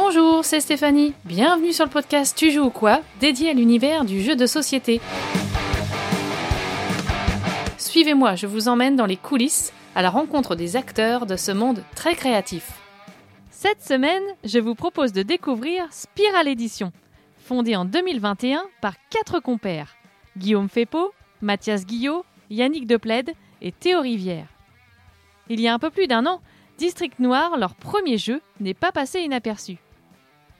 Bonjour, c'est Stéphanie. Bienvenue sur le podcast Tu joues ou quoi dédié à l'univers du jeu de société. Suivez-moi, je vous emmène dans les coulisses à la rencontre des acteurs de ce monde très créatif. Cette semaine, je vous propose de découvrir Spiral Édition, fondée en 2021 par quatre compères Guillaume Fepo, Mathias Guillot, Yannick Deplaide et Théo Rivière. Il y a un peu plus d'un an, District Noir, leur premier jeu, n'est pas passé inaperçu.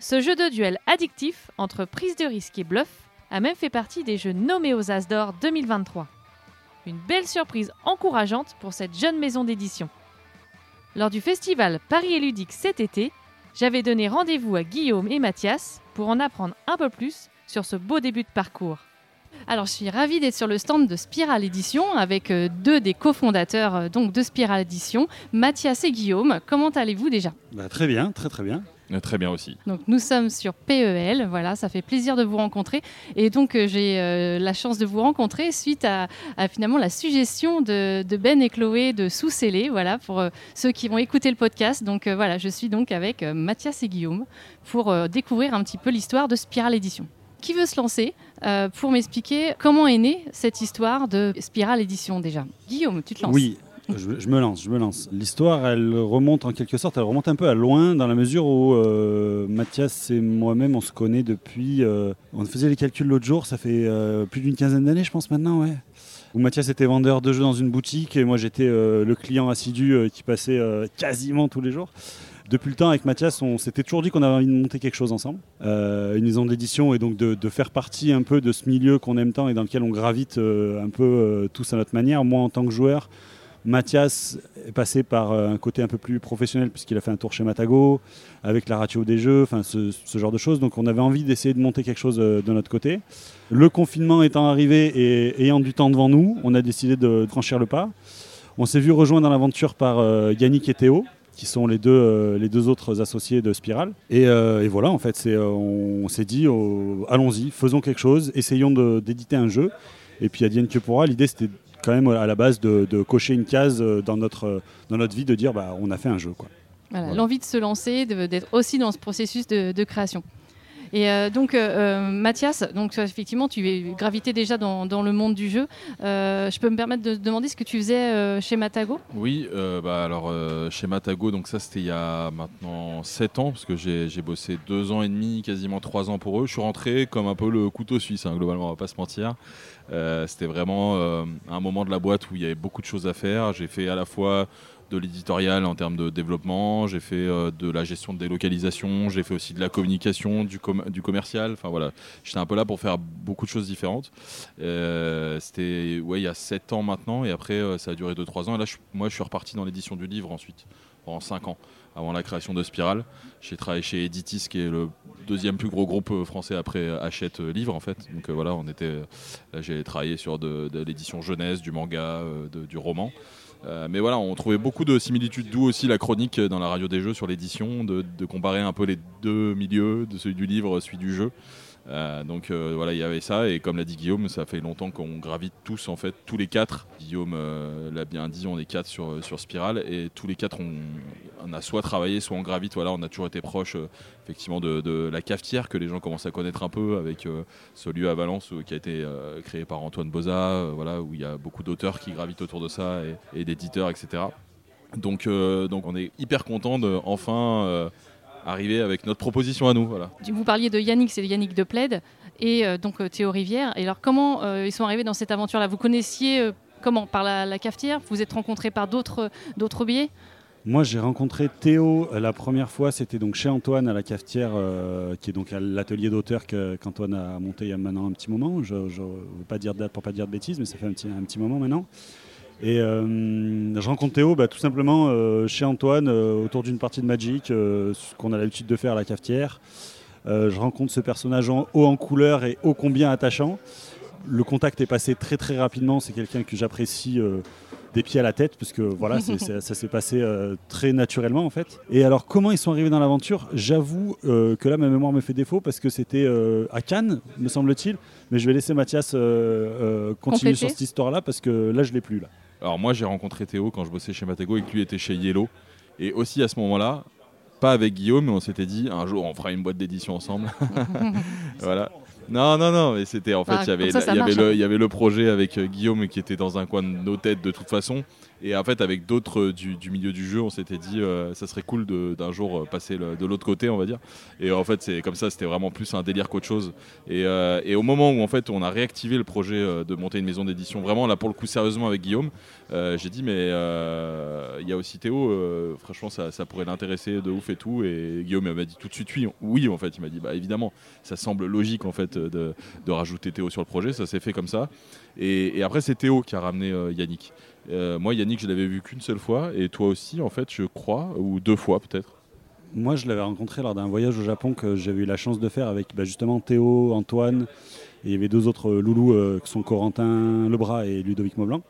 Ce jeu de duel addictif entre prise de risque et bluff a même fait partie des jeux nommés aux As d'Or 2023. Une belle surprise encourageante pour cette jeune maison d'édition. Lors du festival Paris et Ludique cet été, j'avais donné rendez-vous à Guillaume et Mathias pour en apprendre un peu plus sur ce beau début de parcours. Alors, je suis ravie d'être sur le stand de Spiral Édition avec euh, deux des cofondateurs euh, donc de Spiral Édition, Mathias et Guillaume. Comment allez-vous déjà? Bah, très bien, très très bien. Euh, Très bien aussi. Donc nous sommes sur PEL, voilà, ça fait plaisir de vous rencontrer. Et donc euh, j'ai euh, la chance de vous rencontrer suite à, à finalement la suggestion de, de Ben et Chloé de sous-scellé, voilà, pour euh, ceux qui vont écouter le podcast. Donc euh, voilà, je suis donc avec euh, Mathias et Guillaume pour euh, découvrir un petit peu l'histoire de Spiral Édition. Qui veut se lancer euh, pour m'expliquer comment est née cette histoire de Spiral Édition déjà? Guillaume, tu te lances Oui, je, me lance, je me lance. L'histoire, elle remonte en quelque sorte, elle remonte un peu à loin dans la mesure où euh, Mathias et moi-même, on se connaît depuis. euh, on faisait les calculs l'autre jour, ça fait euh, plus d'une quinzaine d'années, je pense maintenant, ouais. Où Mathias était vendeur de jeux dans une boutique et moi j'étais euh, le client assidu qui passait quasiment tous les jours. Depuis le temps, avec Mathias, on s'était toujours dit qu'on avait envie de monter quelque chose ensemble. Une maison d'édition et donc de, faire partie un peu de ce milieu qu'on aime tant et dans lequel on gravite un peu tous à notre manière. Moi, en tant que joueur, Mathias est passé par euh, un côté un peu plus professionnel puisqu'il a fait un tour chez Matago, avec la ratio des jeux, enfin ce, genre de choses. Donc on avait envie d'essayer de monter quelque chose euh, de notre côté. Le confinement étant arrivé et ayant du temps devant nous, on a décidé de franchir le pas. On s'est vu rejoindre dans l'aventure par euh, Yannick et Théo, qui sont les deux, les deux autres associés de Spiral. Et, voilà, en fait, on, s'est dit, oh, allons-y, faisons quelque chose, essayons d'éditer un jeu. Et puis, Adienne que pourra, l'idée, c'était quand même à la base de, de cocher une case euh, dans notre, dans notre vie, de dire, bah, on a fait un jeu. Quoi. Voilà, Voilà. L'envie de se lancer, d'être aussi dans ce processus de, de création. Et euh, donc, euh, euh, Mathias, donc effectivement, tu gravité déjà dans, le monde du jeu. Je peux me permettre de te demander ce que tu faisais chez Matago? Oui, bah alors chez Matago, donc ça c'était il y a maintenant 7 ans, parce que j'ai bossé 2 ans et demi, quasiment 3 ans pour eux. Je suis rentré comme un peu le couteau suisse, hein, globalement, on va pas se mentir. C'était vraiment un moment de la boîte où il y avait beaucoup de choses à faire. J'ai fait à la fois de l'éditorial en termes de développement, j'ai fait euh, de la gestion de délocalisation, j'ai fait aussi de la communication, du, com- du commercial. Enfin voilà, j'étais un peu là pour faire beaucoup de choses différentes. Euh, C'était ouais, il y a 7 ans maintenant, et après euh, ça a duré 2-3 ans. Et là, je- moi, je suis reparti dans l'édition du livre ensuite, pendant 5 ans, avant la création de Spiral. J'ai travaillé chez Editis, qui est le deuxième plus gros groupe euh, français après Hachette euh, Livre, en fait. Donc euh, voilà, on était, euh, là, j'ai travaillé sur de, l'édition jeunesse, du manga, euh, du roman. Euh, mais voilà, on trouvait beaucoup de similitudes, d'où aussi la chronique dans la radio des jeux sur l'édition, de, de comparer un peu les deux milieux, de celui du livre, celui du jeu. Euh, donc euh, voilà, il y avait ça, et comme l'a dit Guillaume, ça fait longtemps qu'on gravite tous, en fait, tous les quatre. Guillaume euh, l'a bien dit, on est quatre sur, sur Spiral, et tous les quatre, on, a soit travaillé, soit on gravite. Voilà, on a toujours été proche, effectivement, de, la cafetière que les gens commencent à connaître un peu, avec ce lieu à Valence qui a été créé par Antoine Boza, voilà, où il y a beaucoup d'auteurs qui gravitent autour de ça, et, d'éditeurs, etc. Donc, donc on est hyper content de enfin arriver avec notre proposition à nous. Voilà. Vous parliez de Yannick, c'est Yannick Deplaide, et euh, donc euh, Théo Rivière. Et alors, comment euh, ils sont arrivés dans cette aventure-là? Vous connaissiez euh, comment Par la, la cafetière? Vous vous êtes rencontrés par d'autres d'autres biais Moi, j'ai rencontré Théo la première fois, c'était donc chez Antoine à la cafetière, euh, qui est donc à l'atelier d'auteur que- qu'Antoine a monté il y a maintenant un petit moment. Je ne veux pas dire de date pour pas dire de bêtises, mais ça fait un petit, un petit moment maintenant. Et euh, je rencontre Théo bah, tout simplement euh, chez Antoine euh, autour d'une partie de Magic, ce qu'on a l'habitude de faire à la cafetière. Je rencontre ce personnage en haut en couleur et ô combien attachant. Le contact est passé très très rapidement. C'est quelqu'un que j'apprécie des pieds à la tête, parce que voilà, ça s'est passé euh, très naturellement en fait. Et alors, comment ils sont arrivés dans l'aventure? J'avoue euh, que là, ma mémoire me fait défaut parce que c'était euh, à Cannes, me semble-t-il. Mais je vais laisser Mathias continuer sur cette histoire-là parce que là, je l'ai plus là. Alors moi j'ai rencontré Théo quand je bossais chez Matego et que lui était chez Yellow. Et aussi à ce moment-là, pas avec Guillaume, mais on s'était dit un jour on fera une boîte d'édition ensemble. voilà. Non, non, non, mais c'était en fait, y avait, le, il y avait le projet avec euh, Guillaume qui était dans un coin de nos têtes de toute façon. Et en fait, avec d'autres euh, du, milieu du jeu, on s'était dit, euh, ça serait cool d'un jour euh, passer de l'autre côté, on va dire. Et en fait, c'est comme ça, c'était vraiment plus un délire qu'autre chose. Et, euh, et au moment où en fait, on a réactivé le projet de monter une maison d'édition, vraiment là pour le coup sérieusement avec Guillaume, j'ai dit, mais euh, il y a aussi Théo, euh, franchement, ça, pourrait l'intéresser de ouf et tout. Et Guillaume m'a dit tout de suite oui, oui en fait. Il m'a dit, bah évidemment, ça semble logique en fait de, de rajouter Théo sur le projet. Ça s'est fait comme ça. Et, après, c'est Théo qui a ramené euh, Yannick. Euh, moi, Yannick, je l'avais vu qu'une seule fois, et toi aussi, en fait, je crois, ou deux fois peut-être. Moi, je l'avais rencontré lors d'un voyage au Japon que j'avais eu la chance de faire avec bah, justement Théo, Antoine, et il y avait deux autres euh, loulous euh, qui sont Corentin Lebras et Ludovic Maublanc.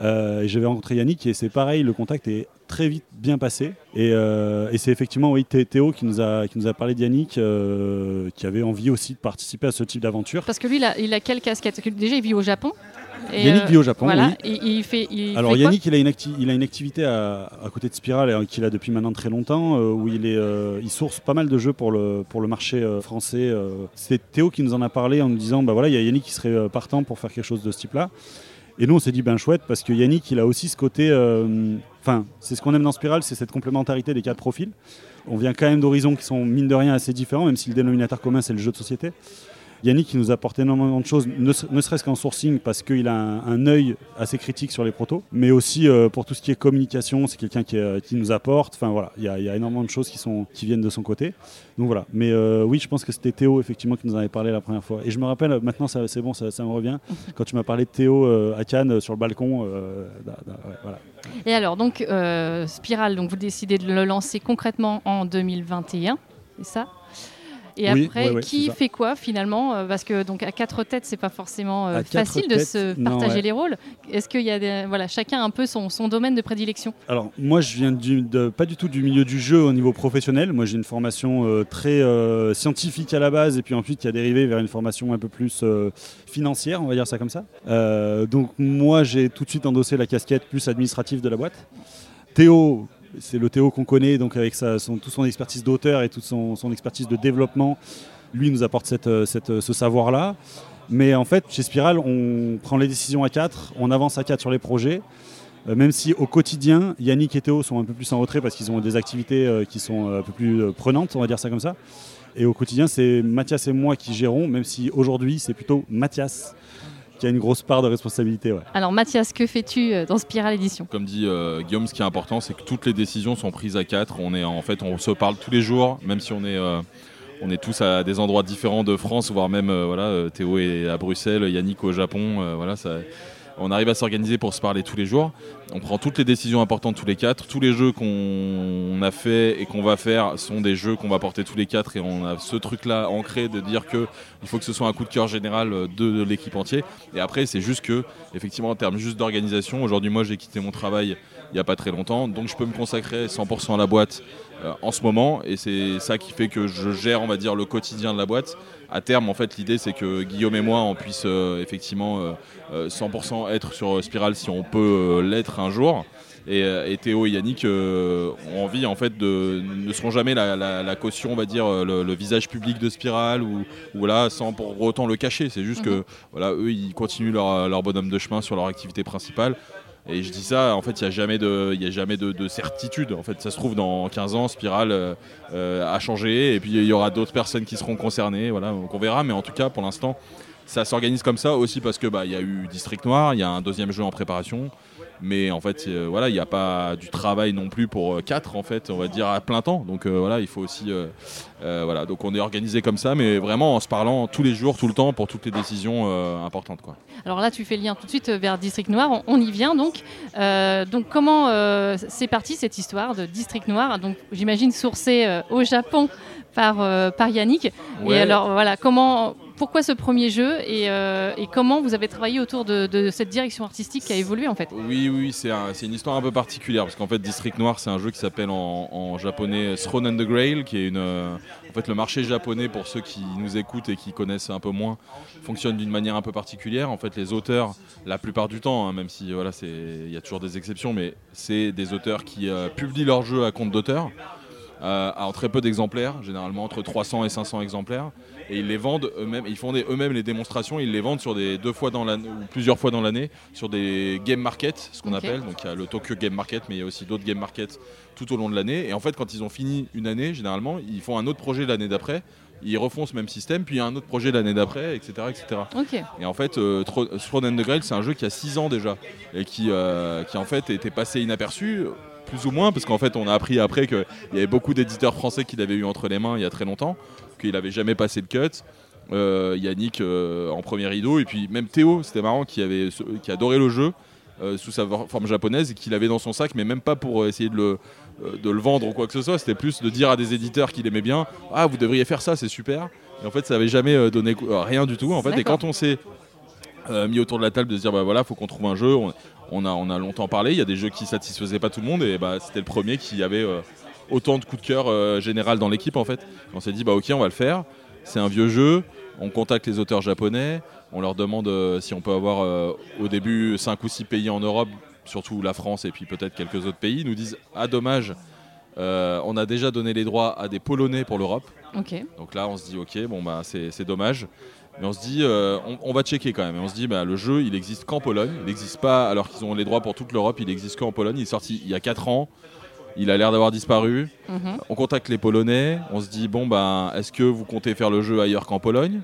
Euh, j'avais rencontré Yannick et c'est pareil, le contact est très vite bien passé. Et, euh, et c'est effectivement oui, Thé- Théo qui nous, a, qui nous a parlé de Yannick, euh, qui avait envie aussi de participer à ce type d'aventure. Parce que lui, il a, il a quelle casquette? Déjà, il vit au Japon. Et, Yannick vit au Japon, Voilà, oui. et, il fait. Il Alors fait Yannick, il a, une acti- il a une activité à, à côté de Spiral euh, qu'il a depuis maintenant très longtemps, euh, où il, est, euh, il source pas mal de jeux pour le, pour le marché euh, français. C'est Théo qui nous en a parlé en nous disant, bah voilà, il y a Yannick qui serait partant pour faire quelque chose de ce type-là. Et nous, on s'est dit, ben chouette, parce que Yannick, il a aussi ce côté... euh, Enfin, c'est ce qu'on aime dans Spiral, c'est cette complémentarité des quatre profils. On vient quand même d'horizons qui sont, mine de rien, assez différents, même si le dénominateur commun, c'est le jeu de société. Yannick, il nous apporte énormément de choses, ne, ne serait-ce qu'en sourcing, parce qu'il a un, un œil assez critique sur les protos, mais aussi euh, pour tout ce qui est communication, c'est quelqu'un qui, euh, qui nous apporte. Enfin voilà, il y, a- il y a énormément de choses qui, sont, qui viennent de son côté. Donc voilà. Mais euh, oui, je pense que c'était Théo, effectivement, qui nous en avait parlé la première fois. Et je me rappelle, maintenant, c'est bon, ça, ça me revient, quand tu m'as parlé de Théo à Cannes, sur le balcon. da- da- ouais, voilà. Et alors, donc, Spiral, donc vous décidez de le lancer concrètement en 2021, c'est ça? Et Oui, après, ouais, ouais, qui fait quoi finalement Euh, Parce que donc à quatre têtes, c'est pas forcément euh, facile de se non, partager ouais. les rôles. Est-ce qu'il y a des, voilà, chacun un peu son, son domaine de prédilection? Alors moi je viens du- de, pas du tout du milieu du jeu au niveau professionnel. Moi j'ai une formation euh, très euh, scientifique à la base et puis ensuite qui a dérivé vers une formation un peu plus financière, on va dire ça comme ça. Donc moi j'ai tout de suite endossé la casquette plus administrative de la boîte. Théo, c'est le Théo qu'on connaît, donc avec son, toute son expertise d'auteur et toute son, expertise de développement, lui nous apporte euh, cette- ce savoir-là. Mais en fait, chez Spiral, on prend les décisions à 4, on avance à 4 sur les projets. Euh, même si au quotidien, Yannick et Théo sont un peu plus en retrait parce qu'ils ont des activités euh, qui sont euh, un peu plus euh, prenantes, on va dire ça comme ça. Et au quotidien, c'est Mathias et moi qui gérons, même si aujourd'hui, c'est plutôt Mathias qui a une grosse part de responsabilité. ouais. Alors Mathias, que fais-tu euh, dans Spiral Édition? Comme dit euh, Guillaume, ce qui est important, c'est que toutes les décisions sont prises à quatre. On est en fait, on se parle tous les jours, même si on est, euh, on est tous à des endroits différents de France, voire même euh, voilà, Théo est à Bruxelles, Yannick au Japon. euh, voilà, ça, on arrive à s'organiser pour se parler tous les jours. On prend toutes les décisions importantes tous les quatre. Tous les jeux qu'on a fait et qu'on va faire sont des jeux qu'on va porter tous les quatre et on a ce truc-là ancré de dire que il faut que ce soit un coup de cœur général euh, de, l'équipe entière. Et après, c'est juste que, effectivement, en termes juste d'organisation, aujourd'hui, moi, j'ai quitté mon travail il n'y a pas très longtemps, donc je peux me consacrer 100% à la boîte euh, en ce moment, et c'est ça qui fait que je gère, on va dire, le quotidien de la boîte. À terme, en fait, l'idée, c'est que Guillaume et moi, on puisse euh, effectivement euh, euh, 100% être sur Spiral si on peut euh, l'être un jour. Et, euh, et Théo et Yannick euh, ont envie en fait de ne seront jamais la, la- la caution on va dire euh, le, le visage public de Spiral ou, ou voilà sans pour autant le cacher. C'est juste que voilà eux ils continuent leur, leur bonhomme de chemin sur leur activité principale et je dis ça, en fait, il n'y a jamais, de, y a jamais de, de certitude. En fait, ça se trouve, dans 15 ans, Spiral euh, euh, a changé, et puis il y aura d'autres personnes qui seront concernées. Voilà, donc on verra, mais en tout cas, pour l'instant, ça s'organise comme ça aussi parce que bah, il y a eu District Noir, il y a un deuxième jeu en préparation. Mais en fait, euh, voilà, il n'y a pas du travail non plus pour 4, en fait, on va dire à plein temps. Donc euh, voilà, il faut aussi. euh, euh, voilà, donc on est organisé comme ça, mais vraiment en se parlant tous les jours, tout le temps, pour toutes les décisions euh, importantes. Quoi. Alors là, tu fais le lien tout de suite vers District Noir. On, on y vient donc. Euh, donc comment euh, c'est parti cette histoire de District Noir? Donc j'imagine sourcé euh, au Japon par, euh, par Yannick. Ouais. Et alors voilà, comment, pourquoi ce premier jeu et, euh, et comment vous avez travaillé autour de, cette direction artistique qui a évolué en fait Oui, oui, c'est un- c'est une histoire un peu particulière parce qu'en fait, District Noir, c'est un jeu qui s'appelle en, japonais Throne and the Grail, qui est une. euh, en fait, le marché japonais, pour ceux qui nous écoutent et qui connaissent un peu moins, fonctionne d'une manière un peu particulière. En fait, les auteurs, la plupart du temps, hein, même si voilà, il y a toujours des exceptions, mais c'est des auteurs qui euh, publient leurs jeux à compte d'auteur. euh, en très peu d'exemplaires, généralement entre 300 et 500 exemplaires. Et ils les vendent eux-mêmes, ils font eux-mêmes les démonstrations, ils les vendent sur des deux fois dans l'année ou plusieurs fois dans l'année sur des game markets, ce qu'on appelle. Donc il y a le Tokyo Game Market, mais il y a aussi d'autres game markets tout au long de l'année. Et en fait, quand ils ont fini une année, généralement, ils font un autre projet l'année d'après. Ils refont ce même système, puis il y a un autre projet l'année d'après, etc., etc. Ok. Et en fait, euh, Throne and the Grail, c'est un jeu qui a 6 ans déjà et qui, euh, qui en fait était passé inaperçu, plus ou moins, parce qu'en fait, on a appris après qu'il y avait beaucoup d'éditeurs français qui l'avaient eu entre les mains il y a très longtemps, qu'il n'avait jamais passé le cut. Euh, Yannick euh, en premier rideau, et puis même Théo, c'était marrant, qui, avait, qui adorait le jeu euh, sous sa forme japonaise et qu'il avait dans son sac, mais même pas pour essayer de le, de le vendre ou quoi que ce soit, c'était plus de dire à des éditeurs qu'il aimait bien Ah, vous devriez faire ça, c'est super. Et en fait, ça avait jamais donné rien du tout. En fait, et quand on s'est euh, mis autour de la table de se dire bah voilà, faut qu'on trouve un jeu, on, on a, on a longtemps parlé. Il y a des jeux qui satisfaisaient pas tout le monde et bah, c'était le premier qui avait euh, autant de coups de cœur euh, général dans l'équipe en fait. On s'est dit bah ok, on va le faire. C'est un vieux jeu. On contacte les auteurs japonais. On leur demande euh, si on peut avoir au début 5 ou 6 pays en Europe, surtout la France et puis peut-être quelques autres pays. Ils nous disent ah dommage. on a déjà donné les droits à des Polonais pour l'Europe. Donc là, on se dit, ok, bon bah c'est dommage. Mais on se dit, euh, on, on va checker quand même. Et on se dit, bah, le jeu, il existe qu'en Pologne. Il n'existe pas, alors qu'ils ont les droits pour toute l'Europe, il existe qu'en Pologne. Il est sorti il y a 4 ans. Il a l'air d'avoir disparu. Mhm. On contacte les Polonais. On se dit, bon, bah, est-ce que vous comptez faire le jeu ailleurs qu'en Pologne?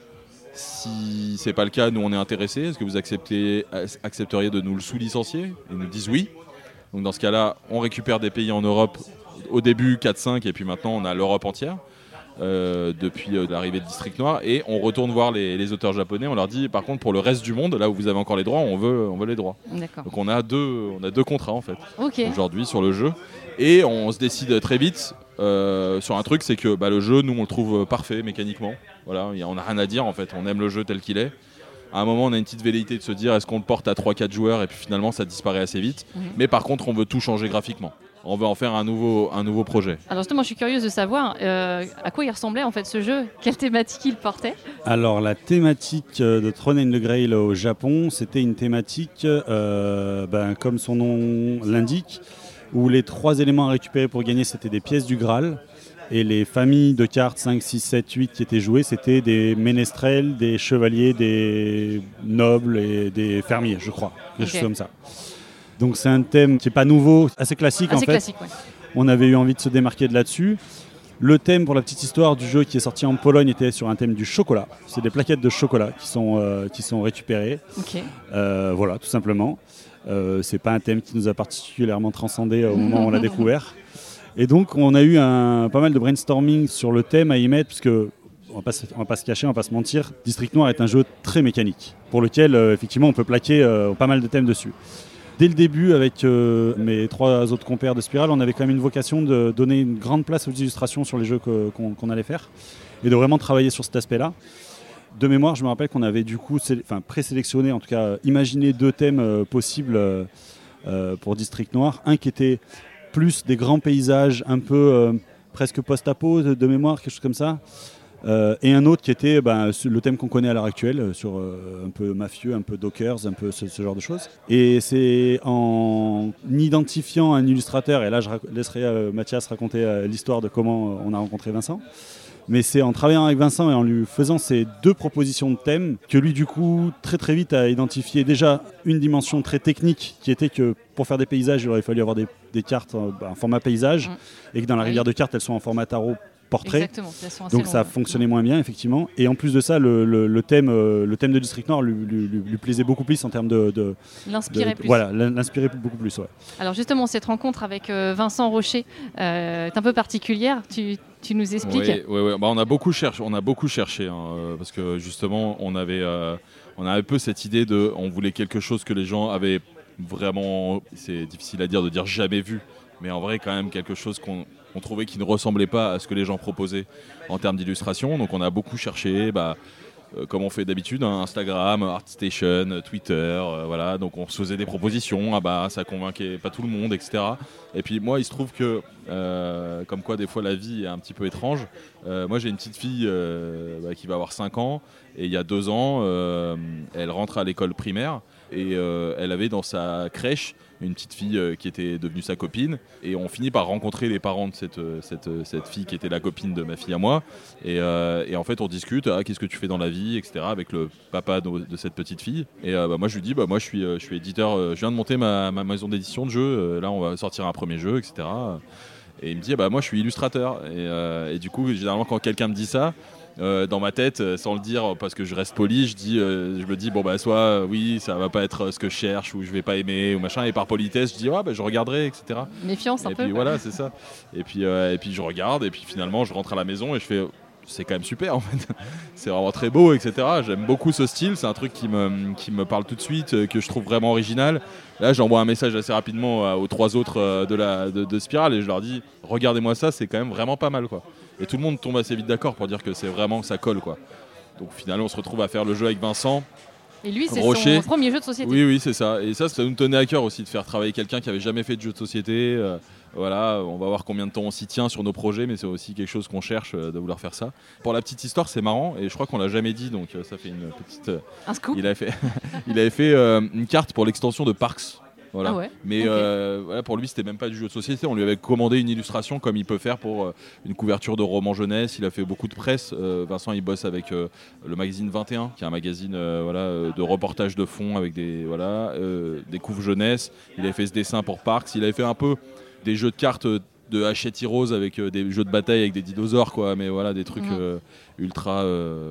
Si c'est pas le cas, nous on est intéressés. Est-ce que vous acceptez, accepteriez de nous le sous-licencier? Ils nous disent oui. Donc dans ce cas-là, on récupère des pays en Europe. Au début 4-5 et puis maintenant on a l'Europe entière. Euh, depuis euh, l'arrivée de District Noir et on retourne voir les, les auteurs japonais on leur dit par contre pour le reste du monde là où vous avez encore les droits on veut, on veut les droits donc on a deux, on a deux contrats en fait aujourd'hui sur le jeu. Et on se décide très vite euh, sur un truc, c'est que bah, le jeu, nous, on le trouve parfait mécaniquement. Voilà, y a- on n'a rien à dire en fait. On aime le jeu tel qu'il est. À un moment, on a une petite velléité de se dire est-ce qu'on le porte à 3-4 joueurs et puis finalement ça disparaît assez vite. Mhm. Mais par contre, on veut tout changer graphiquement. On veut en faire un nouveau, un nouveau projet. Alors justement, je suis curieuse de savoir euh, à quoi il ressemblait en fait ce jeu, quelle thématique il portait? Alors la thématique euh, de Throne and the Grail au Japon, c'était une thématique, euh, ben, comme son nom l'indique, où les trois éléments à récupérer pour gagner, c'était des pièces du Graal. Et les familles de cartes 5, 6, 7, 8 qui étaient jouées, c'était des ménestrels, des chevaliers, des nobles et des fermiers, je crois. Quelque Ok. chose comme ça. Donc c'est un thème qui n'est pas nouveau, assez classique en fait. classique, ouais. On avait eu envie de se démarquer de là-dessus. Le thème, pour la petite histoire du jeu qui est sorti en Pologne, était sur un thème du chocolat. C'est des plaquettes de chocolat qui sont, euh, qui sont récupérées. Euh, voilà, tout simplement. Euh, c'est pas un thème qui nous a particulièrement transcendé au moment où on l'a découvert. Et donc, on a eu un, pas mal de brainstorming sur le thème à y mettre, puisque on va pas, se- on va pas se cacher, on va pas se mentir. District Noir est un jeu très mécanique, pour lequel euh, effectivement on peut plaquer euh, pas mal de thèmes dessus. Dès le début, avec euh, mes trois autres compères de Spiral, on avait quand même une vocation de donner une grande place aux illustrations sur les jeux qu'on allait faire et de vraiment travailler sur cet aspect-là. De mémoire, je me rappelle qu'on avait du coup présélectionné, en tout cas imaginé deux thèmes euh, possibles euh, pour District Noir. Un qui était plus des grands paysages un peu presque post-apo de mémoire, quelque chose comme ça. Euh, et un autre qui était sur le thème qu'on connaît à l'heure actuelle, euh, sur euh, un peu mafieux, un peu dockers, un peu ce, ce genre de choses. Et c'est en identifiant un illustrateur, et là je laisserai euh, Mathias raconter l'histoire de comment on a rencontré Vincent, mais c'est en travaillant avec Vincent et en lui faisant ces deux propositions de thèmes que lui du coup très très vite a identifié déjà une dimension très technique qui était que pour faire des paysages il aurait fallu avoir des, des cartes en, en format paysage Mm. et que dans la rivière de cartes elles sont en format tarot portrait. Exactement. Donc ça fonctionnait moins bien, effectivement. Et en plus de ça, le, le- le thème, euh, le thème de District Nord lui, lui- lui- lui plaisait beaucoup plus en termes de. de- plus. Voilà, l'in- l'inspirait beaucoup plus. Ouais. Alors justement, cette rencontre avec euh, Vincent Rocher euh, est un peu particulière. Tu, tu nous expliques Ouais, ouais, ouais. Bah, on a beaucoup cherché, on a beaucoup cherché hein, parce que justement on avait, euh, on a un peu cette idée de, on voulait quelque chose que les gens avaient vraiment, c'est difficile à dire de dire jamais vu, mais en vrai quand même quelque chose qu'on on trouvait qui ne ressemblait pas à ce que les gens proposaient en termes d'illustration. Donc on a beaucoup cherché. Bah, euh, comme on fait d'habitude, hein, Instagram, ArtStation, Twitter, euh, voilà. Donc on se faisait des propositions, ah bah ça convainquait pas tout le monde, etc. Et puis moi, il se trouve que, euh, comme quoi des fois la vie est un petit peu étrange. moi j'ai une petite fille bah, qui va avoir 5 ans et il y a 2 ans, elle rentre à l'école primaire et elle avait dans sa crèche une petite fille euh, qui était devenue sa copine. Et on finit par rencontrer les parents de cette, euh, cette, euh, cette fille qui était la copine de ma fille à moi. Et, en fait, on discute ah, qu'est-ce que tu fais dans la vie, etc. avec le papa de, cette petite fille. Et bah, moi, je lui dis bah, moi, je suis, je suis éditeur, je viens de monter ma maison d'édition de jeux. là, on va sortir un premier jeu, etc. Et il me dit bah, moi, je suis illustrateur. Et, et du coup, généralement, quand quelqu'un me dit ça, euh, dans ma tête, euh, sans le dire parce que je reste poli, je, dis, euh, je me dis, bon, bah, soit oui, ça va pas être ce que je cherche ou je vais pas aimer ou machin, et par politesse, je dis, ouais, bah, je regarderai, etc. Méfiance un et peu. Puis voilà, c'est ça. Et puis, et puis je regarde, et puis finalement, je rentre à la maison et je fais, c'est quand même super en fait. c'est vraiment très beau, etc. J'aime beaucoup ce style, c'est un truc qui me, qui me parle tout de suite, que je trouve vraiment original. Là, j'envoie un message assez rapidement aux trois autres de, la, de, de Spiral et je leur dis regardez-moi ça, c'est quand même vraiment pas mal quoi. Et tout le monde tombe assez vite d'accord pour dire que c'est vraiment ça colle quoi. Donc finalement on se retrouve à faire le jeu avec Vincent. Et lui, c'est son premier jeu de société. Oui, oui, c'est ça. Et ça, ça nous tenait à cœur aussi de faire travailler quelqu'un qui avait jamais fait de jeu de société. Euh, voilà, on va voir combien de temps on s'y tient sur nos projets, mais c'est aussi quelque chose qu'on cherche euh, de vouloir faire ça. Pour la petite histoire, c'est marrant, et je crois qu'on l'a jamais dit, donc euh, ça fait une petite. Un scoop. Il avait fait, il avait fait une carte pour l'extension de Parks. Ah Mais euh, pour lui, c'était même pas du jeu de société. On lui avait commandé une illustration comme il peut faire pour euh, une couverture de roman jeunesse. Il a fait beaucoup de presse. Euh, Vincent, il bosse avec le magazine 21, qui est un magazine voilà, de reportage de fond avec des, voilà, des couves jeunesse. Il avait fait ce dessin pour Parks. Il avait fait un peu des jeux de cartes de Hachette Heroes avec des jeux de bataille avec des dinosaures quoi mais voilà des trucs mhm. ultra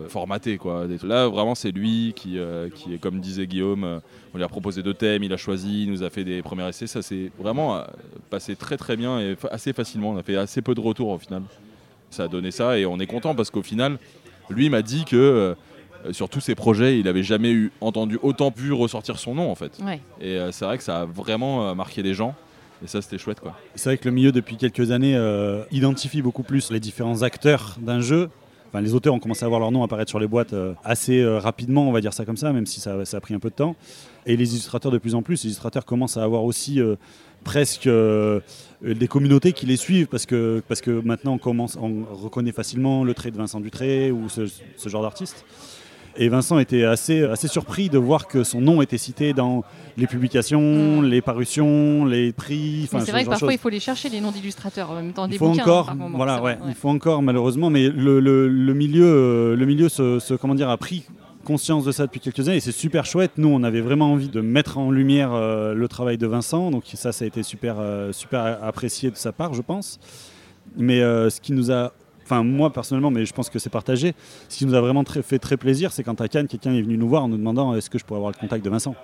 formatés quoi là vraiment c'est lui qui, qui est comme disait Guillaume on lui a proposé deux thèmes, il a choisi, il nous a fait des premiers essais. Ça s'est vraiment euh, passé très très bien et assez facilement. On a fait assez peu de retours au final. Ça a donné ça et on est content parce qu'au final, lui m'a dit que euh, sur tous ses projets, il n'avait jamais eu entendu autant pu ressortir son nom en fait. Et euh, c'est vrai que ça a vraiment marqué les gens. Et ça, c'était chouette, quoi. C'est vrai que le milieu, depuis quelques années, identifie beaucoup plus les différents acteurs d'un jeu les auteurs ont commencé à voir leur nom apparaître sur les boîtes euh, assez euh, rapidement, on va dire ça comme ça, même si ça, a pris un peu de temps. Et les illustrateurs de plus en plus, les illustrateurs commencent à avoir aussi euh, presque des communautés qui les suivent parce que, parce que maintenant on, commence, on reconnaît facilement le trait de Vincent Dutré ou ce genre d'artiste. Et Vincent était assez, assez surpris de voir que son nom était cité dans les publications, mm. les parutions, les prix. C'est vrai que parfois il faut les chercher les noms d'illustrateurs en même temps des il faut bouquins. Encore, voilà, ouais, Il faut encore malheureusement, mais le, le, le milieu, euh, le milieu se, comment dire, a pris conscience de ça depuis quelques années et c'est super chouette. Nous, on avait vraiment envie de mettre en lumière euh, le travail de Vincent, donc ça, ça a été super, euh, super apprécié de sa part, je pense. Mais ce qui nous a enfin moi personnellement, mais je pense que c'est partagé. Ce qui nous a vraiment très, fait très plaisir, c'est quand à Cannes, quelqu'un est venu nous voir en nous demandant est-ce que je pourrais avoir le contact de Vincent?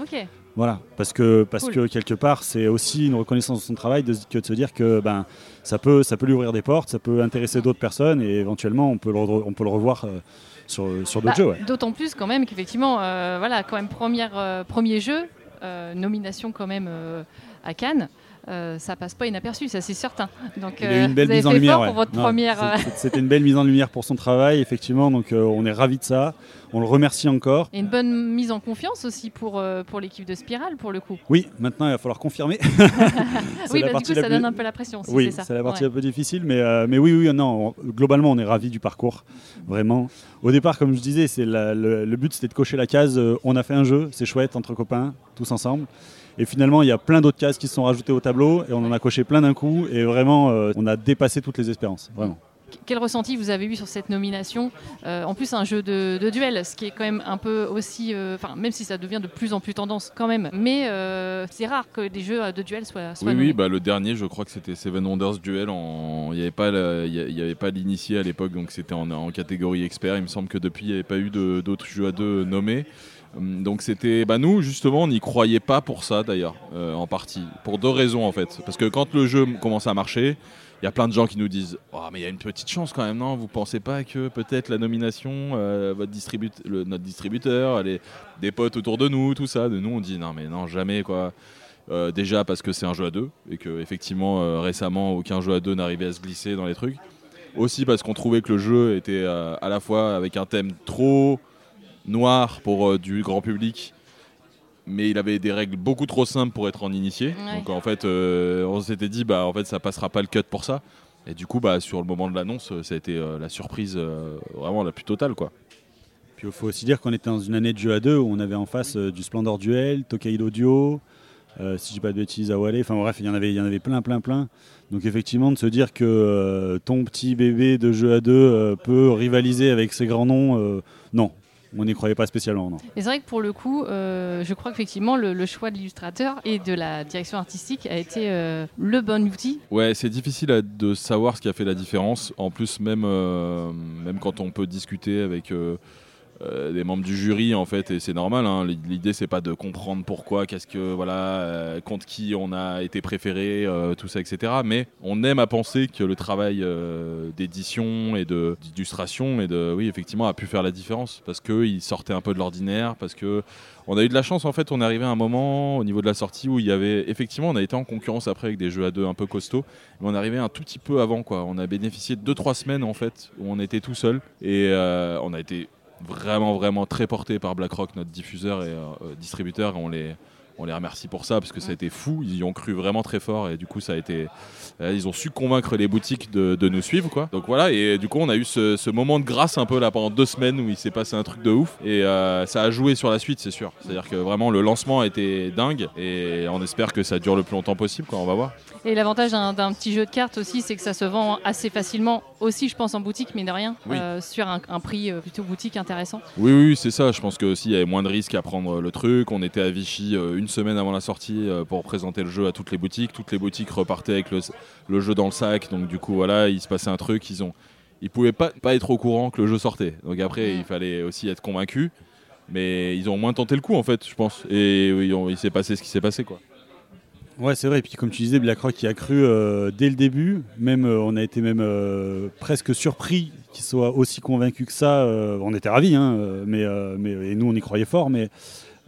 Ok. Voilà, parce que, parce que quelque part, c'est aussi une reconnaissance de son travail de, que de se dire que ben, ça, peut, ça peut lui ouvrir des portes, ça peut intéresser d'autres personnes et éventuellement on peut le, on peut le revoir euh, sur, sur d'autres bah, jeux. D'autant plus quand même qu'effectivement, euh, voilà, quand même première, euh, premier jeu, nomination quand même à Cannes. Euh, ça passe pas inaperçu, ça c'est certain. Donc, Il a eu une belle mise en lumière. Première. Euh, c'était une belle mise en lumière pour son travail, effectivement. Donc euh, on est ravi de ça. On le remercie encore. Et une bonne mise en confiance aussi pour, pour l'équipe de Spiral, pour le coup. Oui, maintenant il va falloir confirmer. oui, bah, du coup ça donne un peu la pression. oui, c'est la partie un peu difficile, mais, mais oui, oui, non. Globalement, on est ravi du parcours, vraiment. Au départ, comme je disais, c'est le, le, but c'était de cocher la case. on a fait un jeu, c'est chouette entre copains, tous ensemble. Et finalement, il y a plein d'autres cases qui se sont rajoutées au tableau et on en a coché plein d'un coup. Et vraiment, euh, on a dépassé toutes les espérances. Vraiment. Quel ressenti vous avez eu sur cette nomination euh, En plus, un jeu de, duel, ce qui est quand même un peu aussi. Euh, enfin, même si ça devient de plus en plus tendance quand même. Mais c'est rare que des jeux de duel soient, soient Oui, oui bah, le dernier, je crois que c'était Seven Wonders Duel. En... Il n'y avait pas l'initié à l'époque, donc c'était en, en, catégorie expert. Il me semble que depuis, il n'y avait pas eu d'autres jeux à deux nommés. Hum, donc c'était, bah nous justement, on n'y croyait pas pour ça d'ailleurs, euh, en partie, pour deux raisons en fait. Parce que quand le jeu commence à marcher, il y a plein de gens qui nous disent, oh, mais il y a une petite chance quand même, non? Vous pensez pas que peut-être la nomination, euh, votre notre distributeur, les, des potes autour de nous, tout ça, de nous on dit non mais non jamais quoi. Euh, déjà parce que c'est un jeu à deux et que effectivement récemment aucun jeu à deux n'arrivait à se glisser dans les trucs. Aussi parce qu'on trouvait que le jeu était euh, à la fois avec un thème trop noir pour euh, du grand public, mais il avait des règles beaucoup trop simples pour être en initié. Ouais. Donc en fait, euh, on s'était dit, bah en fait, ça passera pas le cut pour ça. Et du coup, bah sur le moment de l'annonce, ça a été euh, la surprise euh, vraiment la plus totale, quoi. Puis il faut aussi dire qu'on était dans une année de jeu à deux où on avait en face euh, du Splendor Duel, Tokaido Duo, euh, si je dis pas de bêtises, Awale. Enfin bref, il y en avait, il y en avait plein, plein, plein. Donc effectivement, de se dire que euh, ton petit bébé de jeu à deux euh, peut rivaliser avec ces grands noms, euh, non, on n'y croyait pas spécialement. Non. Et c'est vrai que pour le coup, euh, je crois qu'effectivement, le, le choix de l'illustrateur et de la direction artistique a été euh, le bon outil. Ouais, c'est difficile à- de savoir ce qui a fait la différence. En plus, même, euh, même quand on peut discuter avec euh, des membres du jury, en fait, et c'est normal. hein, L'idée, c'est pas de comprendre pourquoi, qu'est-ce que, voilà, euh, contre qui on a été préféré, euh, tout ça, etc. Mais on aime à penser que le travail d'édition et d'illustration et de, oui, effectivement, a pu faire la différence parce qu'il sortait un peu de l'ordinaire, parce que on a eu de la chance en fait, on est arrivé à un moment au niveau de la sortie où il y avait effectivement on a été en concurrence après avec des jeux à deux un peu costauds, mais on est arrivé un tout petit peu avant quoi. On a bénéficié de 2-3 semaines en fait où on était tout seul et on a été vraiment vraiment très porté par BlackRock, notre diffuseur et euh, distributeur. Et on les on les remercie pour ça parce que ça a été fou, ils y ont cru vraiment très fort et du coup ça a été euh, ils ont su convaincre les boutiques de, de nous suivre quoi. Donc voilà et du coup on a eu ce, ce moment de grâce un peu là pendant deux semaines où il s'est passé un truc de ouf et euh, ça a joué sur la suite c'est sûr. C'est-à-dire que vraiment le lancement a été dingue et on espère que ça dure le plus longtemps possible quoi. On va voir. Et l'avantage d'un petit jeu de cartes aussi, c'est que ça se vend assez facilement, aussi je pense en boutique, mais de rien, Oui. euh, sur un, un prix euh, plutôt boutique intéressant. Oui, oui, c'est ça. Je pense que aussi il y avait moins de risques à prendre le truc. On était à Vichy euh, une semaine avant la sortie euh, pour présenter le jeu à toutes les boutiques. Toutes les boutiques repartaient avec le, jeu dans le sac. Donc du coup, voilà, il se passait un truc. Ils ont, ils pouvaient pas pas être au courant que le jeu sortait. Donc après, il fallait aussi être convaincu. Mais ils ont moins tenté le coup en fait, je pense. Et oui, il s'est passé ce qui s'est passé quoi. Ouais, c'est vrai. Et puis comme tu disais, BlackRock qui a cru euh, dès le début, même euh, on a été même presque surpris qu'il soit aussi convaincu que ça. on était ravis, hein, mais, mais et nous on y croyait fort, mais.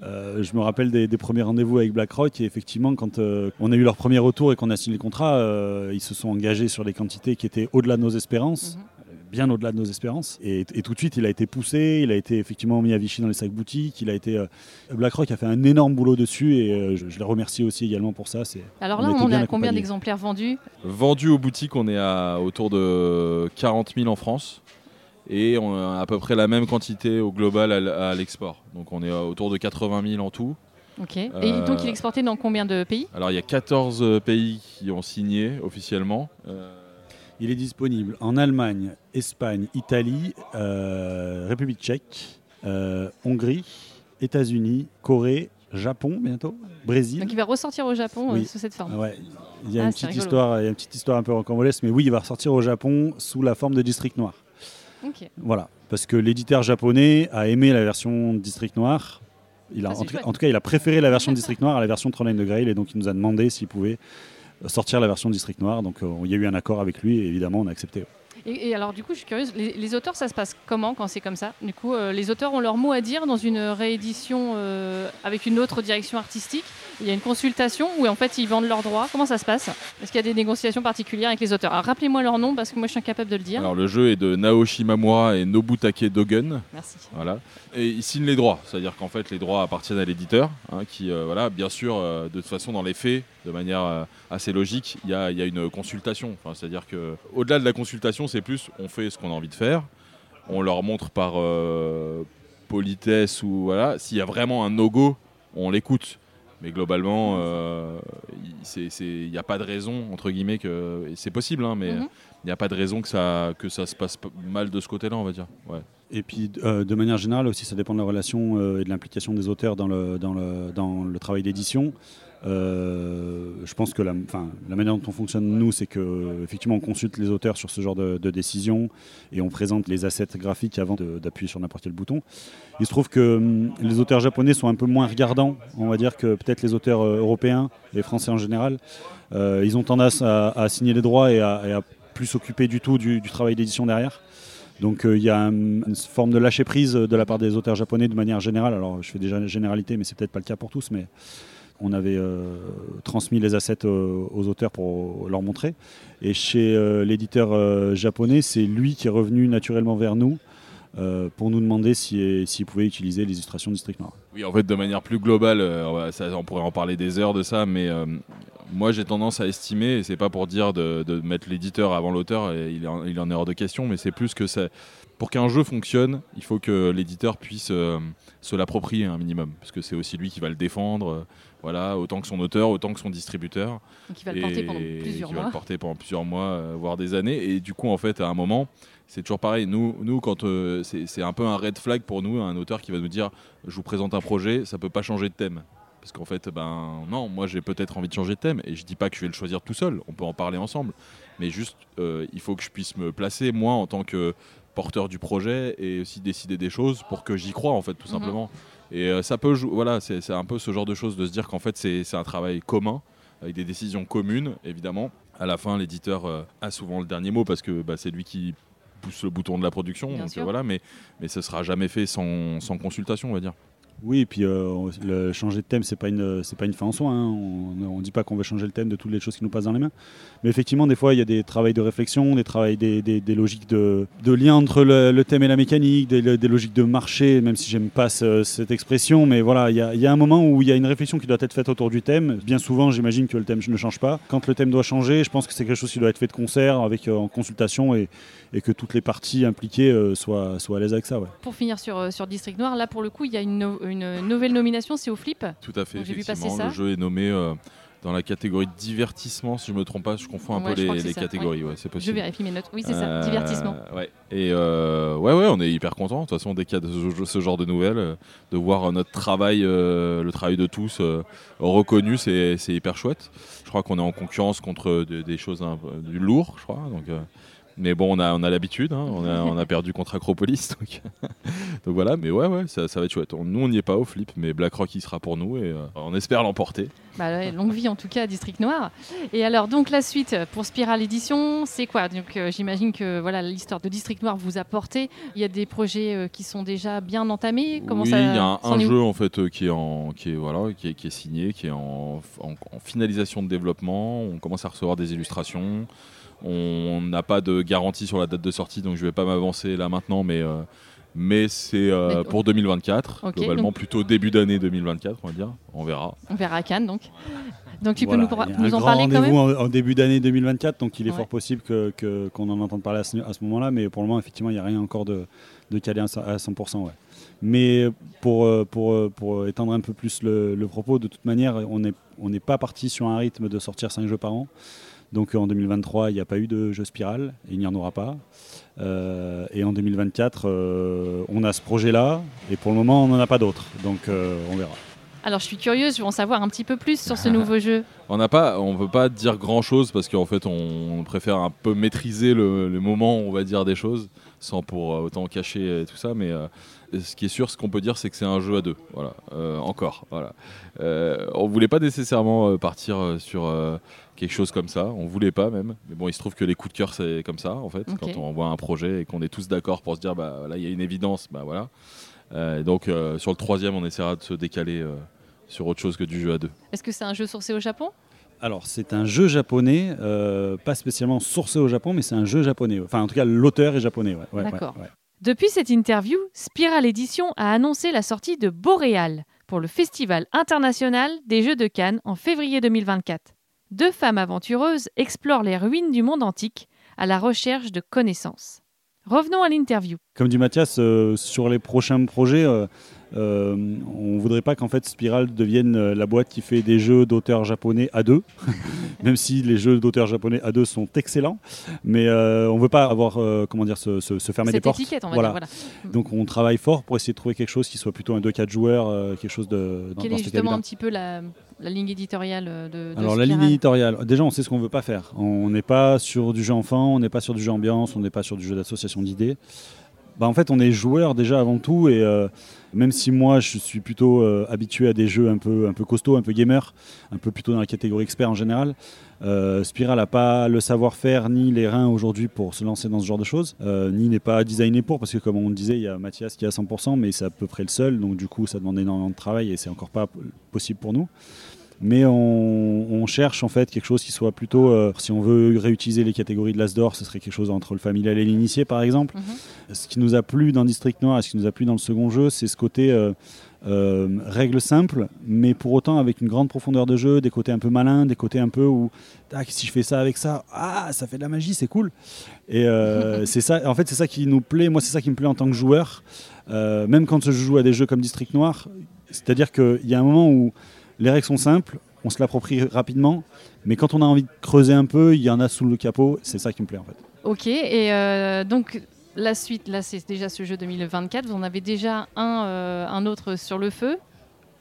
Euh, je me rappelle des, des premiers rendez-vous avec BlackRock et effectivement quand euh, on a eu leur premier retour et qu'on a signé le contrat, euh, ils se sont engagés sur des quantités qui étaient au-delà de nos espérances, Mhm. bien au-delà de nos espérances. Et, et tout de suite, il a été poussé, il a été effectivement mis à Vichy dans les sacs boutiques. Il a été euh, BlackRock a fait un énorme boulot dessus et euh, je, je les remercie aussi également pour ça. C'est Alors On là, on bien a combien d'exemplaires vendus? Vendu aux boutiques, on est à autour de 40 000 en France. Et on a à peu près la même quantité au global à l'export. Donc on est autour de 80 000 en tout. Ok. Et Euh, donc il est exporté dans combien de pays? Alors il y a 14 pays qui ont signé officiellement. Euh, Il est disponible en Allemagne, Espagne, Italie, euh, République tchèque, euh, Hongrie, États-Unis, Corée, Japon bientôt, Brésil. Donc il va ressortir au Japon euh, sous cette forme. Ah ouais, il y a Ah, une petite rigolo. histoire, il y a une petite histoire un peu rocambolesque, mais oui, il va ressortir au Japon sous la forme de District Noir. Voilà, parce que l'éditeur japonais a aimé la version District Noir. Il a, en, tout, chouette. en tout cas, il a préféré la version District Noir à la version Trolley de Grail, et donc il nous a demandé s'il pouvait sortir la version District Noir. Donc euh, il y a eu un accord avec lui, et évidemment, on a accepté. Et, et alors du coup, je suis curieuse, les, les auteurs, ça se passe comment quand c'est comme ça? Du coup, euh, les auteurs ont leur mot à dire dans une réédition euh, avec une autre direction artistique? Il y a une consultation où en fait ils vendent leurs droits. Comment ça se passe? Est-ce qu'il y a des négociations particulières avec les auteurs? Alors rappelez-moi leur nom parce que moi je suis incapable de le dire. alors le jeu est de Naoshi Mamura et Nobutake Dogen. Merci. Voilà. Et ils signent les droits, c'est-à-dire qu'en fait les droits appartiennent à l'éditeur, hein, qui, euh, voilà, bien sûr, euh, de toute façon dans les faits, de manière euh, assez logique, il y a, il y a une consultation. Enfin, c'est-à-dire que au-delà de la consultation, c'est plus on fait ce qu'on a envie de faire, on leur montre par politesse ou voilà, s'il y a vraiment un no-go, on l'écoute. Mais globalement, euh, il il n'y a pas de raison entre guillemets que c'est possible, hein, mais il Mhm. n'y a pas de raison que ça que ça se passe mal de ce côté-là, on va dire. Ouais. Et puis, euh, de manière générale aussi, ça dépend de la relation euh, et de l'implication des auteurs dans le, dans le, dans le travail d'édition. Euh, je pense que la, manière dont on fonctionne, nous, c'est que effectivement, on consulte les auteurs sur ce genre de, décision et on présente les assets graphiques avant d'appuyer sur n'importe quel bouton. Il se trouve que hum, les auteurs japonais sont un peu moins regardants, on va dire, que peut-être les auteurs européens, les Français en général. Ils ont tendance à, signer les droits et à, et plus s'occuper du tout du travail d'édition derrière. Donc euh, il y a un- une forme de lâcher prise de la part des auteurs japonais de manière générale. Alors je fais déjà une généralité, mais c'est peut-être pas le cas pour tous. Mais on avait euh, transmis les assets aux, auteurs pour leur montrer. Et chez euh, l'éditeur euh, japonais, c'est lui qui est revenu naturellement vers nous euh, pour nous demander si- s'il pouvait utiliser les illustrations de District Noir. Oui, en fait, de manière plus globale, euh, on pourrait en parler des heures de ça, mais euh, moi j'ai tendance à estimer, et c'est pas pour dire de, mettre l'éditeur avant l'auteur, il, en, il en est hors de question, mais c'est plus que ça. Pour qu'un jeu fonctionne, il faut que l'éditeur puisse se l'approprier un minimum, parce que c'est aussi lui qui va le défendre, voilà, autant que son auteur, autant que son distributeur. Il va le porter pendant plusieurs qui va mois. le porter pendant plusieurs mois, euh, voire des années. Et du coup, en fait, à un moment, c'est toujours pareil. Nous, nous quand euh, c'est un peu un red flag pour nous, un auteur qui va nous dire je vous présente un projet, ça peut pas changer de thème. Parce qu'en fait, ben non, moi j'ai peut-être envie de changer de thème et je dis pas que je vais le choisir tout seul, on peut en parler ensemble. Mais juste, euh, il faut que je puisse me placer, moi, en tant que porteur du projet et aussi décider des choses pour que j'y croie, en fait, tout Mhm. simplement. Et euh, ça peut, jou- voilà, c'est un peu ce genre de choses de se dire qu'en fait, c'est un travail commun avec des décisions communes, évidemment. À la fin, l'éditeur euh, a souvent le dernier mot parce que bah, c'est lui qui pousse le bouton de la production. Bien donc sûr. euh, voilà, mais, mais ce sera jamais fait sans, sans consultation, on va dire. Oui, et puis euh, le changer de thème, c'est pas une, pas une fin en soi. hein. On ne dit pas qu'on veut changer le thème de toutes les choses qui nous passent dans les mains. Mais effectivement, des fois, il y a des travails de réflexion, des travails, des, des- logiques de, de lien entre le, thème et la mécanique, des, logiques de marché, même si j'aime pas ce- cette expression. Mais voilà, il y, a, il y a un moment où il y a une réflexion qui doit être faite autour du thème. Bien souvent, j'imagine que le thème ne change pas. Quand le thème doit changer, je pense que c'est quelque chose qui doit être fait de concert, avec euh, en consultation, et, et que toutes les parties impliquées euh, soient, soient à l'aise avec ça. Ouais. Pour finir sur, euh, sur District Noir, là pour le coup, il y a une, no- une nouvelle nomination, c'est au flip. Tout à fait, j'ai vu passer ça. Le jeu est nommé euh, dans la catégorie divertissement, si je me trompe pas. Je confonds un Ouais, peu je les, c'est ça, catégories. Ouais, c'est Je possible. vérifie mes notes. Oui, c'est ça, Euh, divertissement. Ouais. Et euh, ouais, ouais, on est hyper content. De toute façon, dès qu'il y a de ce, ce genre de nouvelles, euh, de voir euh, notre travail, euh, le travail de tous euh, reconnu, c'est c'est hyper chouette. Je crois qu'on est en concurrence contre de- des choses du lourd, je crois. Donc, euh, mais bon, on a, on a l'habitude. hein. On, a, on a perdu contre Acropolis. Donc, donc voilà, mais ouais, ouais, ça, ça va être chouette. On- Nous, on n'y est pas au flip, mais BlackRock, il sera pour nous et euh, on espère l'emporter. Bah, ouais, longue vie en tout cas à District Noir. Et alors donc la suite pour Spiral Edition, c'est quoi? Donc euh, j'imagine que voilà l'histoire de District Noir vous a porté. Il y a des projets euh, qui sont déjà bien entamés? Comment oui, il y a un, jeu en fait euh, qui est en qui est voilà qui est, qui est signé, qui est en, en- en finalisation de développement. On commence à recevoir des illustrations. On n'a pas de garantie sur la date de sortie, donc je vais pas m'avancer là maintenant, mais euh, mais c'est euh, pour 2024, Ok, globalement donc- plutôt début d'année 2024, on va dire. On verra. On verra à Cannes donc. Donc tu Voilà, peux nous, nous un en grand parler quand rendez-vous même en, en début d'année 2024, donc il est Ouais. fort possible que- que- qu'on en entende parler à ce, moment-là, mais pour le moment, effectivement, il n'y a rien encore de, de calé à 100%. à 100%, ouais. Mais pour, euh, pour, pour étendre un peu plus le, le propos, de toute manière, on n'est on n'est pas parti sur un rythme de sortir 5 jeux par an. Donc en 2023, il n'y a pas eu de jeu Spiral, et il n'y en aura pas. Euh, et en 2024, euh, on a ce projet-là, et pour le moment, on n'en a pas d'autres. Donc euh, on verra. Alors je suis curieuse, je veux en savoir un petit peu plus sur ce nouveau jeu. On n'a pas, on veut pas dire grand chose parce qu'en fait on, on préfère un peu maîtriser le, le moment où on va dire des choses sans pour euh, autant cacher euh, tout ça. Mais euh, ce qui est sûr, ce qu'on peut dire, c'est que c'est un jeu à deux. Voilà, Euh, encore. Voilà. Euh, on voulait pas nécessairement partir sur euh, quelque chose comme ça. On voulait pas même. Mais bon, il se trouve que les coups de cœur c'est comme ça en fait. Quand on voit un projet et qu'on est tous d'accord pour se dire bah là il y a une évidence, bah voilà. Donc sur le troisième, on essaiera de se décaler sur autre chose que du jeu à deux. Est-ce que c'est un jeu sourcé au Japon? Alors, c'est un jeu japonais, euh, pas spécialement sourcé au Japon, mais c'est un jeu japonais. Enfin, en tout cas, l'auteur est japonais. ouais, ouais, D'accord. ouais. Depuis cette interview, Spiral Edition a annoncé la sortie de Boréal pour le Festival international des Jeux de Cannes en février 2024. Deux femmes aventureuses explorent les ruines du monde antique à la recherche de connaissances. Revenons à l'interview. Comme dit Mathias, euh, sur les prochains projets, euh, euh, on voudrait pas qu'en fait Spiral devienne euh, la boîte qui fait des jeux d'auteurs japonais à deux, même si les jeux d'auteurs japonais à deux sont excellents. Mais euh, on veut pas avoir, euh, comment dire, se, se- se fermer des Cette portes. étiquette, on va Voilà. dire. Voilà. Donc on travaille fort pour essayer de trouver quelque chose qui soit plutôt un 2-4 joueurs, euh, quelque chose de dans, Quelle dans est justement un petit peu la, la ligne éditoriale de, de Alors la ligne éditoriale, déjà on sait ce qu'on veut pas faire. On n'est pas sur du jeu enfant, on n'est pas sur du jeu ambiance, on n'est pas sur du jeu d'association d'idées. Bah, en fait on est joueur déjà avant tout et même si moi je suis plutôt euh, habitué à des jeux un peu, un costauds, un peu gamer, un peu plutôt dans la catégorie expert en général, euh, Spiral n'a pas le savoir-faire ni les reins aujourd'hui pour se lancer dans ce genre de choses, euh, ni n'est pas designé pour parce que comme on disait il y a Mathias qui est à 100% mais c'est à peu près le seul donc du coup ça demande énormément de travail et c'est encore pas possible pour nous. Mais on, on cherche en fait quelque chose qui soit plutôt, euh, si on veut réutiliser les catégories de l'As d'or, ce serait quelque chose entre le familial et l'initié par exemple. Mhm. Ce qui nous a plu dans District Noir et ce qui nous a plu dans le second jeu, c'est ce côté euh, euh, règle simple, mais pour autant avec une grande profondeur de jeu, des côtés un peu malins, des côtés un peu où tac, si je fais ça avec ça, ah, ça fait de la magie, c'est cool. Et c'est ça, en fait, c'est ça qui nous plaît. Moi, c'est ça qui me plaît en tant que joueur, même quand je joue à des jeux comme District Noir. C'est-à-dire qu'il y a un moment où les règles sont simples, on se l'approprie rapidement, mais quand on a envie de creuser un peu, il y en a sous le capot. C'est ça qui me plaît en fait. Ok, et euh, donc la suite, là c'est déjà ce jeu 2024, vous en avez déjà un, euh, un autre sur le feu.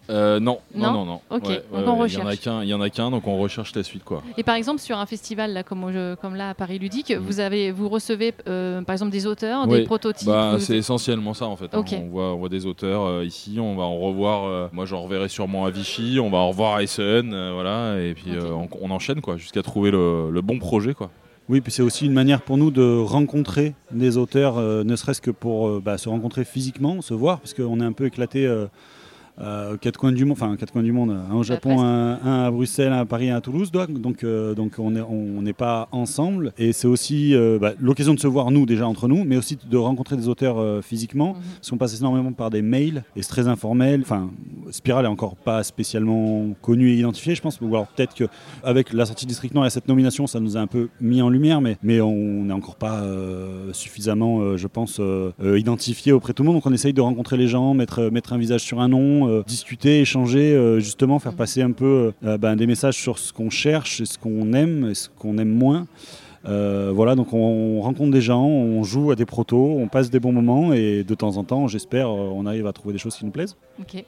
Euh, non, non, Non non, non. Ok, Ouais, donc ouais, on ouais, Il y en a recherche. qu'un, donc on recherche la suite, quoi. Et par exemple sur un festival là, comme, là à Paris Ludique, Mhm. vous, avez, vous recevez euh, par exemple des auteurs, Oui, des prototypes Bah, vous- c'est essentiellement ça en fait. hein. On, voit, on voit des auteurs euh, ici, on va en revoir. euh, moi, j'en reverrai sûrement à Vichy, on va en revoir à Essen, euh, voilà, et puis euh, on, on enchaîne quoi, jusqu'à trouver le, le bon projet quoi. Oui, puis c'est aussi une manière pour nous de rencontrer des auteurs, euh, ne serait-ce que pour euh, bah, se rencontrer physiquement, se voir, parce qu'on est un peu éclaté euh, euh, quatre coins du monde, enfin quatre coins du monde, un au Japon, presque. un, un à Bruxelles, un à Paris, un à Toulouse, donc, donc, euh, donc on n'est on pas ensemble. Et c'est aussi euh, bah, l'occasion de se voir nous déjà entre nous, mais aussi de rencontrer des auteurs euh, physiquement. Mhm. Parce qu'on passe énormément par des mails et c'est très informel. Enfin, Spiral est encore pas spécialement connu et identifié, je pense. Ou alors peut-être que avec la sortie de District Noir et cette nomination, ça nous a un peu mis en lumière, mais, mais on n'est encore pas suffisamment, je pense, identifié auprès de tout le monde. Donc on essaye de rencontrer les gens, mettre, mettre un visage sur un nom, euh, discuter, échanger, euh, justement faire Mhm. passer un peu euh, ben, des messages sur ce qu'on cherche, et ce qu'on aime et ce qu'on aime moins. Euh, voilà, donc on rencontre des gens, on joue à des protos, on passe des bons moments et de temps en temps, j'espère, on arrive à trouver des choses qui nous plaisent. Ok.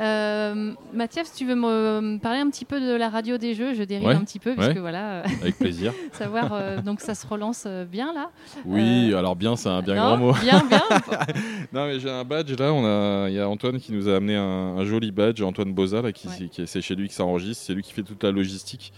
Euh, Mathias, tu veux me parler un petit peu de la radio des jeux? Je dérive Ouais, un petit peu, puisque ouais. voilà, euh, Avec plaisir. savoir, euh, donc ça se relance euh, bien là Oui, alors bien, c'est un bien Non grand mot. Bien, bien. Non mais j'ai un badge là, on a, il y a Antoine qui nous a amené un, un joli badge, Antoine Boza là, qui, Ouais. qui- c'est chez lui que ça enregistre, c'est lui qui fait toute la logistique.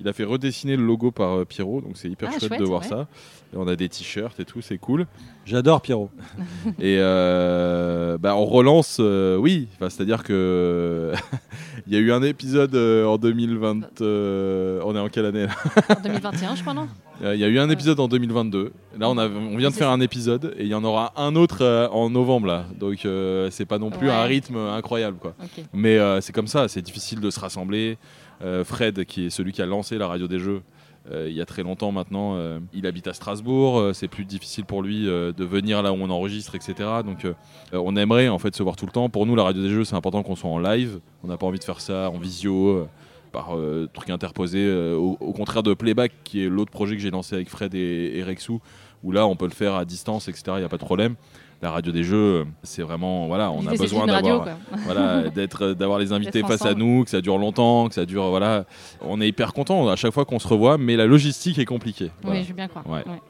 Il a fait redessiner le logo par euh, Pierrot, donc c'est hyper Ah, chouette, chouette, de voir ouais. ça. Et on a des t-shirts et tout, c'est cool. J'adore Pierrot. Et euh, bah, on relance, euh, oui, Enfin, c'est-à-dire que il y a eu un épisode euh, en 2020. euh, on est en quelle année là En 2021, je crois, non? Il y a eu un épisode en 2022. Là, on, a, on vient de faire ça. un épisode et il y en aura un autre euh, en novembre là. Donc euh, c'est pas non plus Ouais. un rythme incroyable quoi. Mais euh, c'est comme ça, c'est difficile de se rassembler. Euh, Fred, qui est celui qui a lancé la radio des jeux, euh, il y a très longtemps maintenant, euh, il habite à Strasbourg. c'est plus difficile pour lui de venir là où on enregistre, etc. Donc on aimerait en fait se voir tout le temps. Pour nous, la radio des jeux, c'est important qu'on soit en live. On n'a pas envie de faire ça en visio. par truc interposé, au, contraire de Playback, qui est l'autre projet que j'ai lancé avec Fred et Rexou, où là on peut le faire à distance, etc. Il n'y a pas de problème. La radio des jeux, c'est vraiment, voilà, on a besoin d'avoir voilà, d'être, d'avoir les invités face à nous, que ça dure longtemps, que ça dure, voilà. On est hyper content à chaque fois qu'on se revoit, mais la logistique est compliquée. Voilà. Oui, je veux bien croire. Ouais. ouais.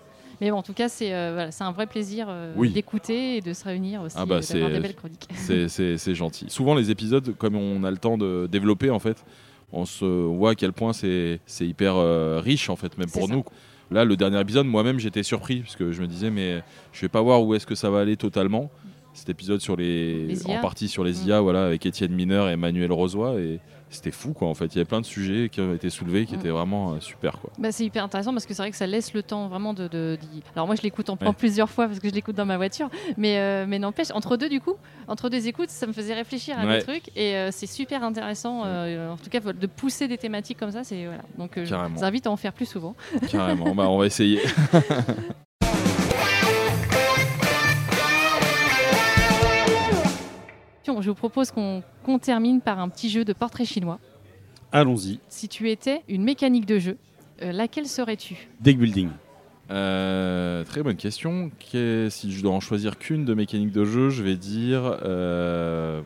Mais bon, en tout cas, c'est euh, voilà, un vrai plaisir euh, Oui. d'écouter et de se réunir aussi, Ah bah, euh, d'avoir c'est- des belles chroniques. C'est, c'est- c'est gentil. Souvent, les épisodes, comme on a le temps de développer, en fait, on se voit à quel point c'est, hyper euh, riche, en fait, même pour ça. nous. Là, le dernier épisode, moi-même, j'étais surpris, parce que je me disais, mais je vais pas voir où est-ce que ça va aller totalement. Cet épisode sur les, en partie sur les Mm. IA, voilà, avec Étienne Mineur et Emmanuel Rosoy, et c'était fou, quoi. En fait, il y avait plein de sujets qui ont été soulevés, qui Mm. étaient vraiment euh, super, quoi. Bah, c'est hyper intéressant parce que c'est vrai que ça laisse le temps vraiment de. Alors moi je l'écoute en, Ouais. plusieurs fois parce que je l'écoute dans ma voiture, mais, euh, mais n'empêche, entre deux du coup, entre deux écoutes, ça me faisait réfléchir à Ouais. des trucs et euh, c'est super intéressant, euh, en tout cas de pousser des thématiques comme ça, c'est voilà. Donc je vous invite à en faire plus souvent. Carrément. bah, on va essayer. Je vous propose qu'on termine par un petit jeu de portrait chinois. Allons-y. Si tu étais une mécanique de jeu, euh, laquelle serais-tu Deck building. Euh, très bonne question. Qu'est- si je dois en choisir qu'une de mécanique de jeu, je vais dire. euh,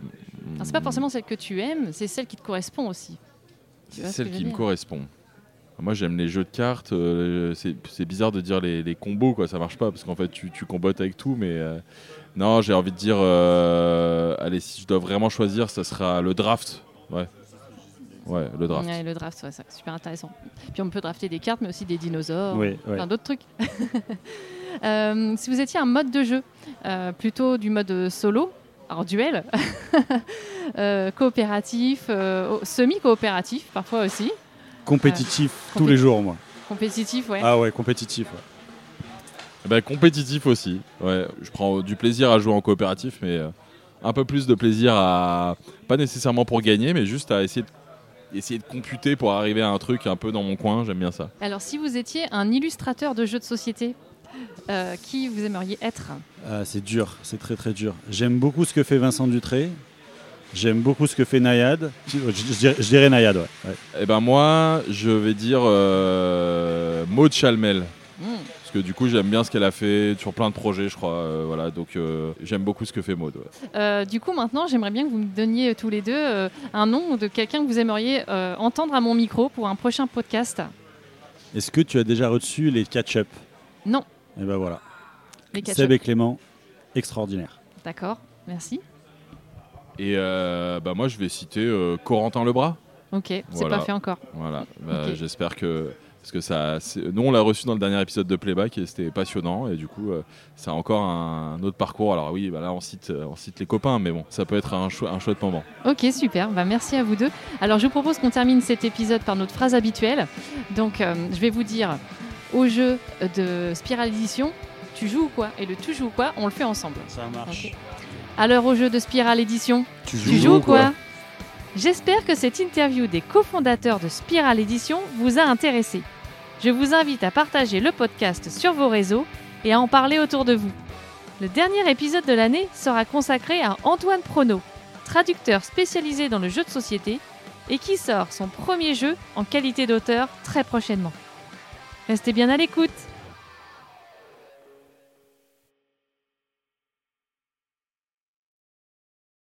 C'est pas forcément celle que tu aimes, c'est celle qui te correspond aussi. Tu vois ce celle qui me correspond. Moi, j'aime les jeux de cartes. euh, c'est c'est bizarre de dire les, les combos, quoi. Ça marche pas parce qu'en fait, tu, tu combattes avec tout. Mais euh, non, j'ai envie de dire. Allez, si je dois vraiment choisir, ça sera le draft. Ouais. Ouais, le draft. Ouais, le draft, ouais, c'est super intéressant. Puis on peut drafter des cartes, mais aussi des dinosaures, Oui, ouais. plein d'autres trucs. Euh, si vous étiez un mode de jeu, euh, plutôt du mode solo alors duel, euh, coopératif, euh, semi-coopératif parfois aussi, Compétitif tous les jours, moi. compétitif, ouais. Ah ouais, compétitif. ouais. Eh ben, compétitif aussi. Ouais, je prends du plaisir à jouer en coopératif, mais euh, un peu plus de plaisir à pas nécessairement pour gagner, mais juste à essayer de, essayer de computer pour arriver à un truc un peu dans mon coin. J'aime bien ça. Alors si vous étiez un illustrateur de jeux de société, euh, qui vous aimeriez être? Ah, c'est dur, c'est très très dur. J'aime beaucoup ce que fait Vincent Dutré. J'aime beaucoup ce que fait Nayad. Je, je dirais, je dirais Nayad, ouais. ouais. Eh ben moi, je vais dire euh, Maud Chalmel. Parce que du coup, j'aime bien ce qu'elle a fait sur plein de projets, je crois. euh, voilà, donc euh, j'aime beaucoup ce que fait Maud. ouais. Euh, Du coup maintenant j'aimerais bien que vous me donniez tous les deux euh, un nom de quelqu'un que vous aimeriez euh, entendre à mon micro pour un prochain podcast. Est-ce que tu as déjà reçu les catch-up Non, Et ben voilà. les catch Seb et Clément, extraordinaire. D'accord, merci. Et euh, bah moi, je vais citer euh, Corentin Lebras. Ok, c'est Voilà. pas fait encore. Voilà, Bah, j'espère que. Parce que ça. Nous, on l'a reçu dans le dernier épisode de Playback et c'était passionnant. Et du coup, euh, c'est encore un autre parcours. Alors, oui, bah là, on cite, euh, on cite les copains, mais bon, ça peut être un, chou- un chouette moment. Ok, super. Bah, merci à vous deux. Alors, je vous propose qu'on termine cet épisode par notre phrase habituelle. Donc, euh, je vais vous dire au jeu de Spiral Edition, tu joues ou quoi? Et le tu joues ou quoi, on le fait ensemble. Ça marche. Alors, au jeu de Spiral Edition, Tu tu joues ou quoi? J'espère que cette interview des cofondateurs de Spiral Edition vous a intéressé. Je vous invite à partager le podcast sur vos réseaux et à en parler autour de vous. Le dernier épisode de l'année sera consacré à Antoine Prono, traducteur spécialisé dans le jeu de société et qui sort son premier jeu en qualité d'auteur très prochainement. Restez bien à l'écoute